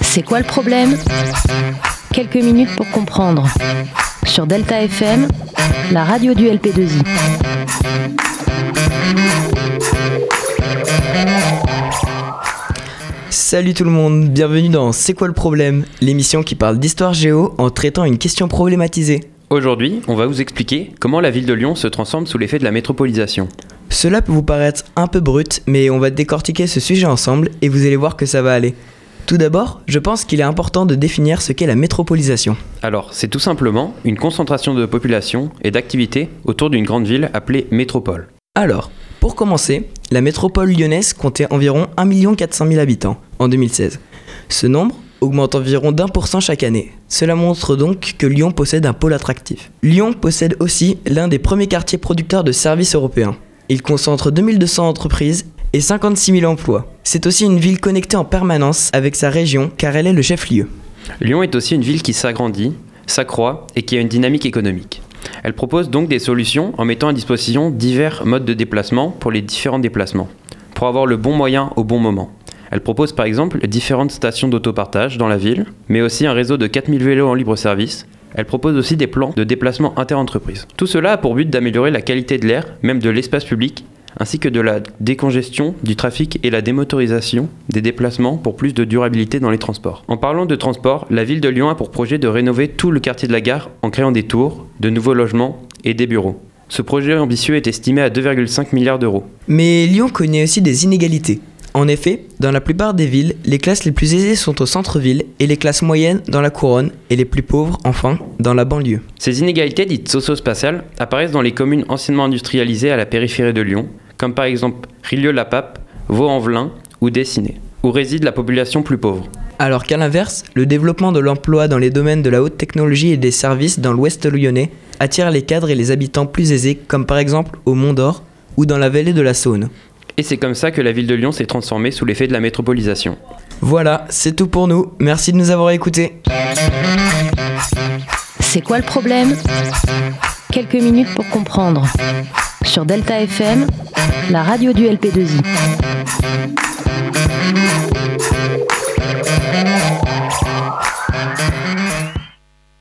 C'est quoi le problème? Quelques minutes pour comprendre. Sur Delta FM, la radio du LP2I. Salut tout le monde, bienvenue dans C'est quoi le problème? L'émission qui parle d'histoire géo en traitant une question problématisée. Aujourd'hui, on va vous expliquer comment la ville de Lyon se transforme sous l'effet de la métropolisation. Cela peut vous paraître un peu brut, mais on va décortiquer ce sujet ensemble et vous allez voir que ça va aller. Tout d'abord, je pense qu'il est important de définir ce qu'est la métropolisation. Alors, c'est tout simplement une concentration de population et d'activité autour d'une grande ville appelée métropole. Alors, pour commencer, la métropole lyonnaise comptait environ 1 400 000 habitants en 2016. Ce nombre augmente environ d'un pour cent chaque année. Cela montre donc que Lyon possède un pôle attractif. Lyon possède aussi l'un des premiers quartiers producteurs de services européens. Il concentre 2200 entreprises et 56 000 emplois. C'est aussi une ville connectée en permanence avec sa région car elle est le chef-lieu. Lyon est aussi une ville qui s'agrandit, s'accroît et qui a une dynamique économique. Elle propose donc des solutions en mettant à disposition divers modes de déplacement pour les différents déplacements, pour avoir le bon moyen au bon moment. Elle propose par exemple différentes stations d'autopartage dans la ville, mais aussi un réseau de 4000 vélos en libre service, elle propose aussi des plans de déplacement inter-entreprises. Tout cela a pour but d'améliorer la qualité de l'air, même de l'espace public, ainsi que de la décongestion du trafic et la démotorisation des déplacements pour plus de durabilité dans les transports. En parlant de transport, la ville de Lyon a pour projet de rénover tout le quartier de la gare en créant des tours, de nouveaux logements et des bureaux. Ce projet ambitieux est estimé à 2,5 milliards d'euros. Mais Lyon connaît aussi des inégalités. En effet, dans la plupart des villes, les classes les plus aisées sont au centre-ville et les classes moyennes dans la couronne et les plus pauvres, enfin, dans la banlieue. Ces inégalités dites socio-spatiales apparaissent dans les communes anciennement industrialisées à la périphérie de Lyon, comme par exemple Rilieu-la-Pape, Vaux-en-Velin ou Dessiné, où réside la population plus pauvre. Alors qu'à l'inverse, le développement de l'emploi dans les domaines de la haute technologie et des services dans l'ouest lyonnais attire les cadres et les habitants plus aisés, comme par exemple au Mont d'Or ou dans la vallée de la Saône. Et c'est comme ça que la ville de Lyon s'est transformée sous l'effet de la métropolisation. Voilà, c'est tout pour nous. Merci de nous avoir écoutés. C'est quoi le problème? Quelques minutes pour comprendre. Sur Delta FM, la radio du LP2I.